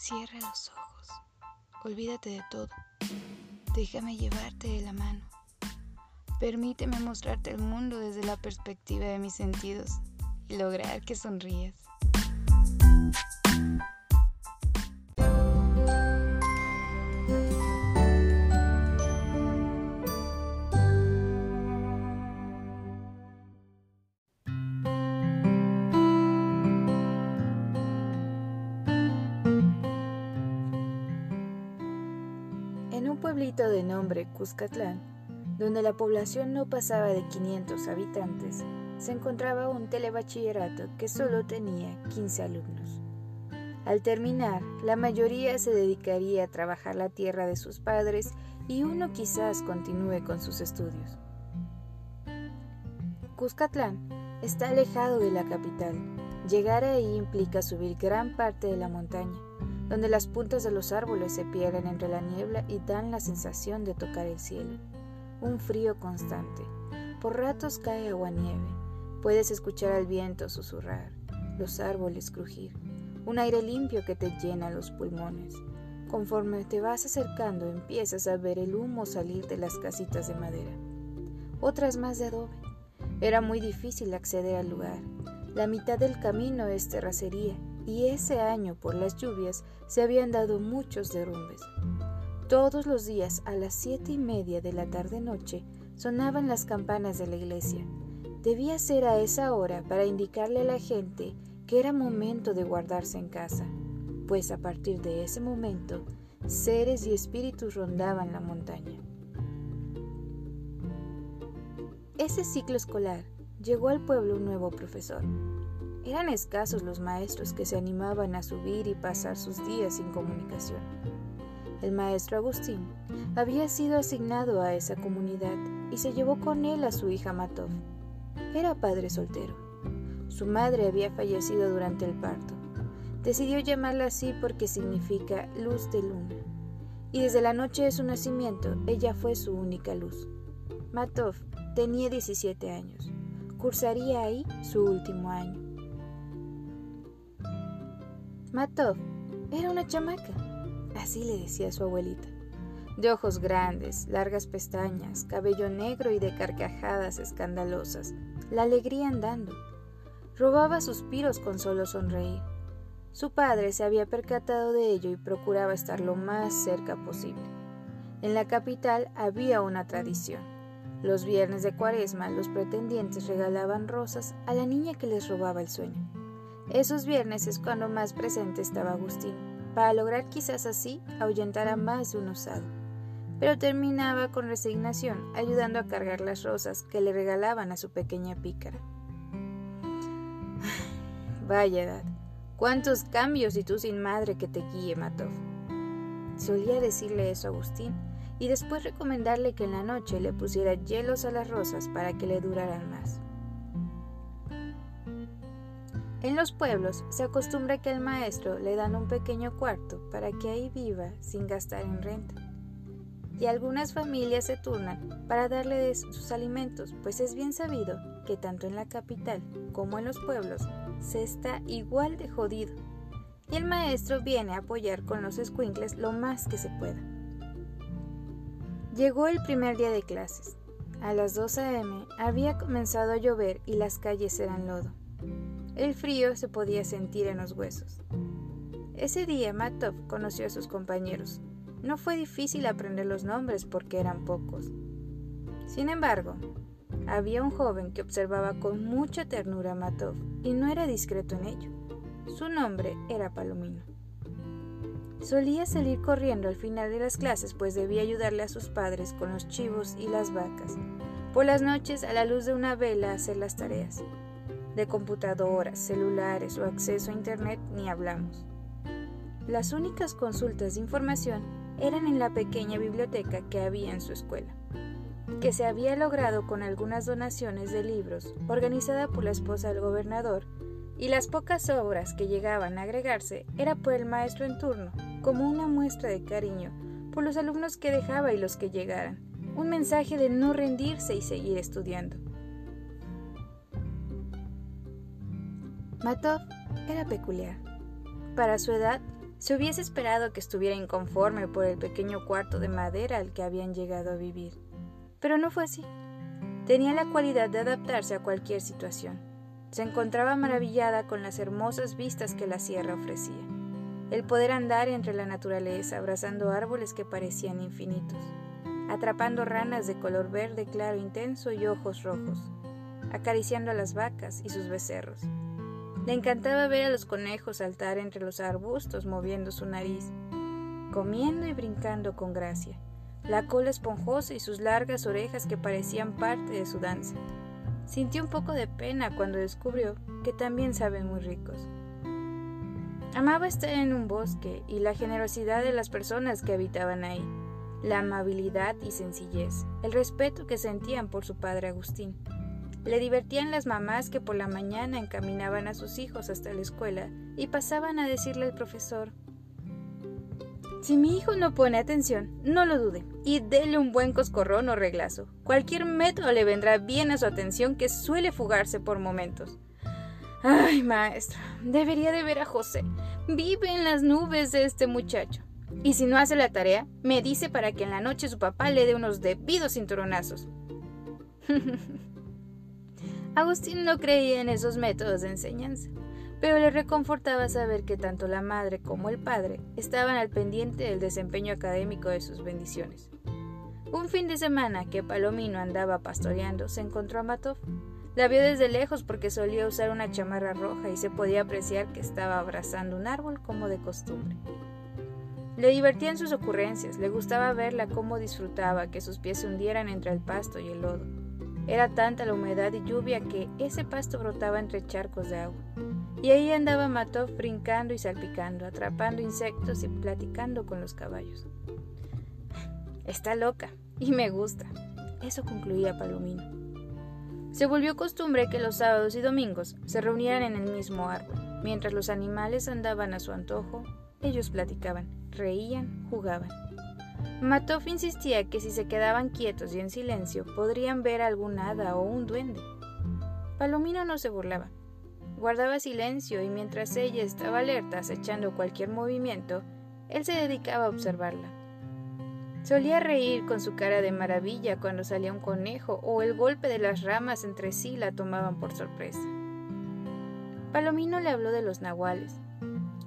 Cierra los ojos. Olvídate de todo. Déjame llevarte de la mano. Permíteme mostrarte el mundo desde la perspectiva de mis sentidos y lograr que sonrías. Pueblito de nombre Cuscatlán, donde la población no pasaba de 500 habitantes, se encontraba un telebachillerato que solo tenía 15 alumnos. Al terminar, la mayoría se dedicaría a trabajar la tierra de sus padres y uno quizás continúe con sus estudios. Cuscatlán está alejado de la capital. Llegar ahí implica subir gran parte de la montaña donde las puntas de los árboles se pierden entre la niebla y dan la sensación de tocar el cielo. Un frío constante. Por ratos cae agua-nieve. Puedes escuchar al viento susurrar, los árboles crujir, un aire limpio que te llena los pulmones. Conforme te vas acercando empiezas a ver el humo salir de las casitas de madera. Otras más de adobe. Era muy difícil acceder al lugar. La mitad del camino es terracería y ese año por las lluvias se habían dado muchos derrumbes. Todos los días a las siete y media de la tarde-noche sonaban las campanas de la iglesia. Debía ser a esa hora para indicarle a la gente que era momento de guardarse en casa, pues a partir de ese momento seres y espíritus rondaban la montaña. Ese ciclo escolar llegó al pueblo un nuevo profesor, eran escasos los maestros que se animaban a subir y pasar sus días sin comunicación. El maestro Agustín había sido asignado a esa comunidad y se llevó con él a su hija Matov. Era padre soltero. Su madre había fallecido durante el parto. Decidió llamarla así porque significa luz de luna. Y desde la noche de su nacimiento, ella fue su única luz. Matov tenía 17 años. Cursaría ahí su último año. Matov era una chamaca, así le decía su abuelita, de ojos grandes, largas pestañas, cabello negro y de carcajadas escandalosas, la alegría andando. Robaba suspiros con solo sonreír. Su padre se había percatado de ello y procuraba estar lo más cerca posible. En la capital había una tradición. Los viernes de cuaresma los pretendientes regalaban rosas a la niña que les robaba el sueño. Esos viernes es cuando más presente estaba Agustín, para lograr quizás así ahuyentar a más un osado. Pero terminaba con resignación, ayudando a cargar las rosas que le regalaban a su pequeña pícara. Vaya edad, cuántos cambios y tú sin madre que te guíe, Matov. Solía decirle eso a Agustín y después recomendarle que en la noche le pusiera hielos a las rosas para que le duraran más. En los pueblos se acostumbra que al maestro le dan un pequeño cuarto para que ahí viva sin gastar en renta. Y algunas familias se turnan para darle sus alimentos, pues es bien sabido que tanto en la capital como en los pueblos se está igual de jodido. Y el maestro viene a apoyar con los escuincles lo más que se pueda. Llegó el primer día de clases. A las 2 a.m. había comenzado a llover y las calles eran lodo. El frío se podía sentir en los huesos. Ese día Matov conoció a sus compañeros. No fue difícil aprender los nombres porque eran pocos. Sin embargo, había un joven que observaba con mucha ternura a Matov y no era discreto en ello. Su nombre era Palomino. Solía salir corriendo al final de las clases pues debía ayudarle a sus padres con los chivos y las vacas. Por las noches, a la luz de una vela, hacer las tareas de computadoras, celulares o acceso a Internet ni hablamos. Las únicas consultas de información eran en la pequeña biblioteca que había en su escuela, que se había logrado con algunas donaciones de libros organizada por la esposa del gobernador, y las pocas obras que llegaban a agregarse era por el maestro en turno, como una muestra de cariño por los alumnos que dejaba y los que llegaran, un mensaje de no rendirse y seguir estudiando. Matov era peculiar. Para su edad, Se hubiese esperado que estuviera inconforme por el pequeño cuarto de madera al que habían llegado a vivir. Pero no fue así. Tenía la cualidad de adaptarse a cualquier situación. Se encontraba maravillada con las hermosas vistas que la sierra ofrecía. El poder andar entre la naturaleza abrazando árboles que parecían infinitos, atrapando ranas de color verde claro intenso y ojos rojos, acariciando a las vacas y sus becerros. Le encantaba ver a los conejos saltar entre los arbustos moviendo su nariz, comiendo y brincando con gracia, la cola esponjosa y sus largas orejas que parecían parte de su danza. Sintió un poco de pena cuando descubrió que también saben muy ricos. Amaba estar en un bosque y la generosidad de las personas que habitaban ahí, la amabilidad y sencillez, el respeto que sentían por su padre Agustín. Le divertían las mamás que por la mañana encaminaban a sus hijos hasta la escuela y pasaban a decirle al profesor, si mi hijo no pone atención, no lo dude, y dele un buen coscorrón o reglazo. Cualquier método le vendrá bien a su atención que suele fugarse por momentos. Ay, maestra, debería de ver a José. Vive en las nubes de este muchacho. Y si no hace la tarea, me dice para que en la noche su papá le dé unos debidos cinturonazos. Agustín no creía en esos métodos de enseñanza, pero le reconfortaba saber que tanto la madre como el padre estaban al pendiente del desempeño académico de sus bendiciones. Un fin de semana que Palomino andaba pastoreando, se encontró a Matov. La vio desde lejos porque solía usar una chamarra roja y se podía apreciar que estaba abrazando un árbol como de costumbre. Le divertían sus ocurrencias, le gustaba verla cómo disfrutaba que sus pies se hundieran entre el pasto y el lodo. Era tanta la humedad y lluvia que ese pasto brotaba entre charcos de agua. Y ahí andaba Matov brincando y salpicando, atrapando insectos y platicando con los caballos. Está loca y me gusta. Eso concluía Palomino. Se volvió costumbre que los sábados y domingos se reunieran en el mismo árbol. Mientras los animales andaban a su antojo, ellos platicaban, reían, jugaban. Matov insistía que si se quedaban quietos y en silencio podrían ver algún hada o un duende. Palomino no se burlaba. Guardaba silencio y mientras ella estaba alerta acechando cualquier movimiento, él se dedicaba a observarla. Solía reír con su cara de maravilla cuando salía un conejo o el golpe de las ramas entre sí la tomaban por sorpresa. Palomino le habló de los nahuales.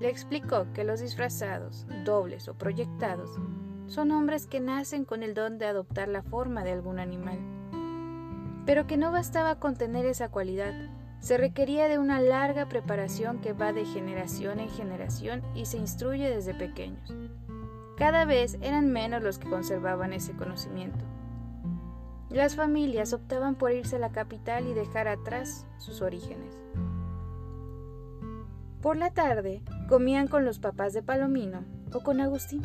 Le explicó que los disfrazados, dobles o proyectados son hombres que nacen con el don de adoptar la forma de algún animal. Pero que no bastaba con tener esa cualidad, se requería de una larga preparación que va de generación en generación y se instruye desde pequeños. Cada vez eran menos los que conservaban ese conocimiento. Las familias optaban por irse a la capital y dejar atrás sus orígenes. Por la tarde comían con los papás de Palomino o con Agustín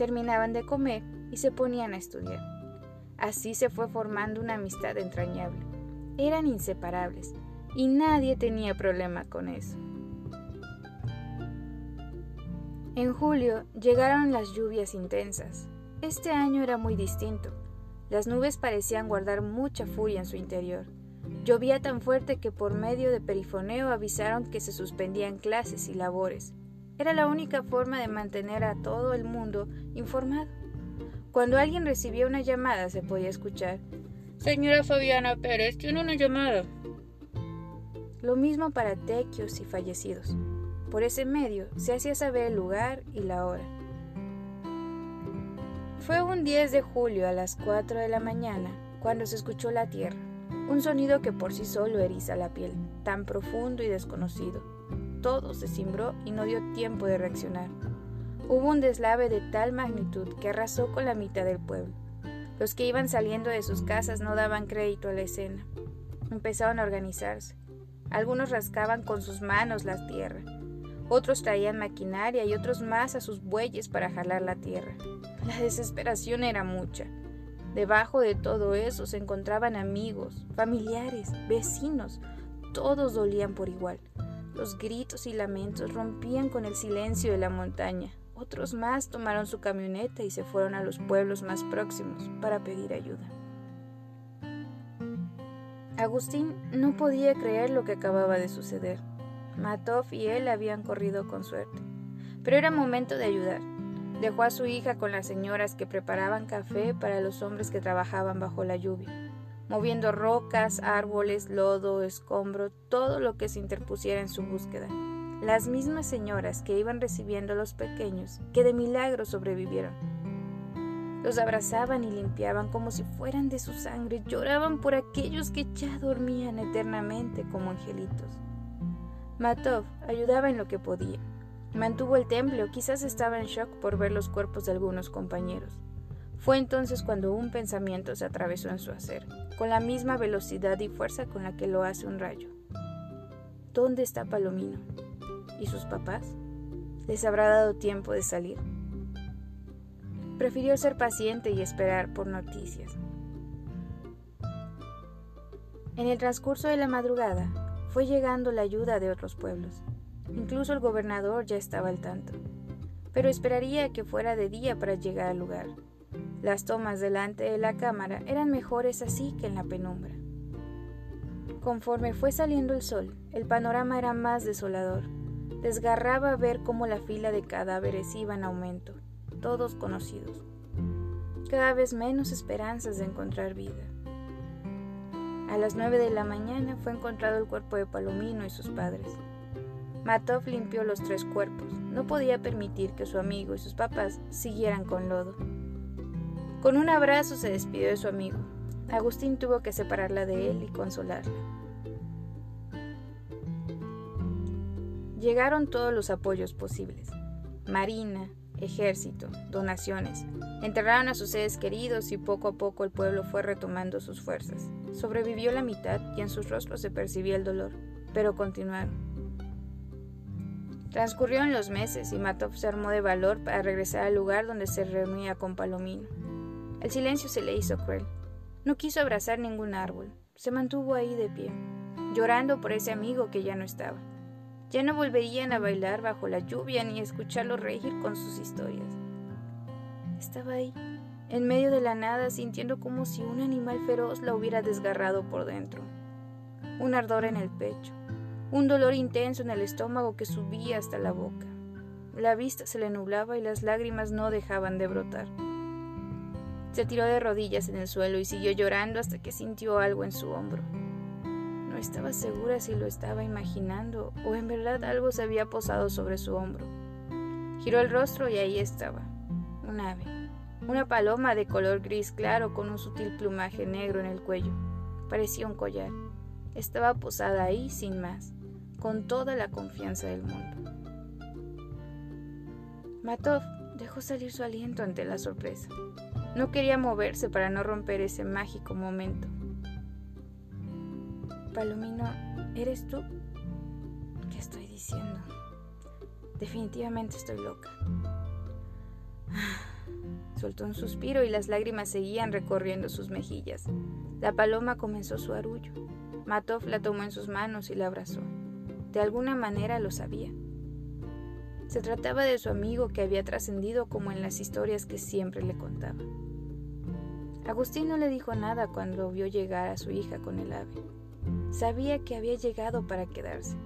terminaban de comer y se ponían a estudiar. Así se fue formando una amistad entrañable. Eran inseparables y nadie tenía problema con eso. En julio llegaron las lluvias intensas. Este año era muy distinto. Las nubes parecían guardar mucha furia en su interior. Llovía tan fuerte que por medio de perifoneo avisaron que se suspendían clases y labores. Era la única forma de mantener a todo el mundo informado. Cuando alguien recibía una llamada se podía escuchar, Señora Fabiana Pérez, tiene una llamada. Lo mismo para tequios y fallecidos. Por ese medio se hacía saber el lugar y la hora. Fue un 10 de julio a las 4 de la mañana cuando se escuchó la tierra, un sonido que por sí solo eriza la piel, tan profundo y desconocido todo se cimbró y no dio tiempo de reaccionar. Hubo un deslave de tal magnitud que arrasó con la mitad del pueblo. Los que iban saliendo de sus casas no daban crédito a la escena. Empezaron a organizarse. Algunos rascaban con sus manos la tierra. Otros traían maquinaria y otros más a sus bueyes para jalar la tierra. La desesperación era mucha. Debajo de todo eso se encontraban amigos, familiares, vecinos. Todos dolían por igual. Los gritos y lamentos rompían con el silencio de la montaña. Otros más tomaron su camioneta y se fueron a los pueblos más próximos para pedir ayuda. Agustín no podía creer lo que acababa de suceder. Matov y él habían corrido con suerte. Pero era momento de ayudar. Dejó a su hija con las señoras que preparaban café para los hombres que trabajaban bajo la lluvia, moviendo rocas, árboles, lodo, escombro, todo lo que se interpusiera en su búsqueda. Las mismas señoras que iban recibiendo a los pequeños, que de milagro sobrevivieron. Los abrazaban y limpiaban como si fueran de su sangre, lloraban por aquellos que ya dormían eternamente como angelitos. Matov ayudaba en lo que podía Mantuvo el temple o quizás estaba en shock por ver los cuerpos de algunos compañeros. Fue entonces cuando un pensamiento se atravesó en su hacer, con la misma velocidad y fuerza con la que lo hace un rayo. ¿Dónde está Palomino? ¿Y sus papás? ¿Les habrá dado tiempo de salir? Prefirió ser paciente y esperar por noticias. En el transcurso de la madrugada fue llegando la ayuda de otros pueblos. Incluso el gobernador ya estaba al tanto. Pero esperaría que fuera de día para llegar al lugar. Las tomas delante de la cámara eran mejores así que en la penumbra. Conforme fue saliendo el sol, el panorama era más desolador. Desgarraba ver cómo la fila de cadáveres iba en aumento, todos conocidos. Cada vez menos esperanzas de encontrar vida. A las nueve de la mañana fue encontrado el cuerpo de Palomino y sus padres. Matov limpió los tres cuerpos. No podía permitir que su amigo y sus papás siguieran con lodo. Con un abrazo se despidió de su amigo. Agustín tuvo que separarla de él y consolarla. Llegaron todos los apoyos posibles. Marina, ejército, donaciones. Enterraron a sus seres queridos y poco a poco el pueblo fue retomando sus fuerzas. Sobrevivió la mitad y en sus rostros se percibía el dolor, pero continuaron. Transcurrieron los meses y Matov se armó de valor para regresar al lugar donde se reunía con Palomino. El silencio se le hizo cruel. No quiso abrazar ningún árbol. Se mantuvo ahí de pie, llorando por ese amigo que ya no estaba. Ya no volverían a bailar bajo la lluvia ni a escucharlo reír con sus historias. Estaba ahí, en medio de la nada, sintiendo como si un animal feroz la hubiera desgarrado por dentro. Un ardor en el pecho, un dolor intenso en el estómago que subía hasta la boca. La vista se le nublaba y las lágrimas no dejaban de brotar. Se tiró de rodillas en el suelo y siguió llorando hasta que sintió algo en su hombro. No estaba segura si lo estaba imaginando o en verdad algo se había posado sobre su hombro. Giró el rostro y ahí estaba, un ave, una paloma de color gris claro con un sutil plumaje negro en el cuello. Parecía un collar. Estaba posada ahí sin más con toda la confianza del mundo. Matov dejó salir su aliento ante la sorpresa. No quería moverse para no romper ese mágico momento. Palomino, ¿eres tú? ¿Qué estoy diciendo? Definitivamente estoy loca. Soltó un suspiro y las lágrimas seguían recorriendo sus mejillas. La paloma comenzó su arullo. Matov la tomó en sus manos y la abrazó. De alguna manera lo sabía. Se trataba de su amigo que había trascendido como en las historias que siempre le contaba. Agustín no le dijo nada cuando vio llegar a su hija con el ave. Sabía que había llegado para quedarse.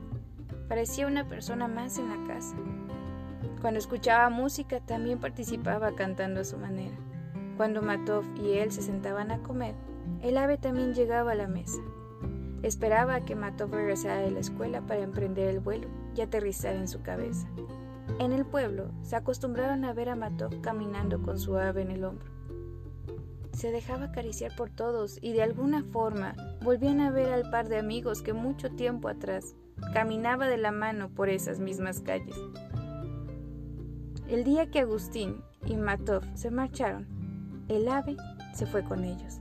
Parecía una persona más en la casa. Cuando escuchaba música también participaba cantando a su manera. Cuando Matov y él se sentaban a comer, el ave también llegaba a la mesa. Esperaba a que Matov regresara de la escuela para emprender el vuelo y aterrizar en su cabeza. En el pueblo se acostumbraron a ver a Matov caminando con su ave en el hombro. Se dejaba acariciar por todos y de alguna forma volvían a ver al par de amigos que mucho tiempo atrás caminaba de la mano por esas mismas calles. El día que Agustín y Matov se marcharon, el ave se fue con ellos.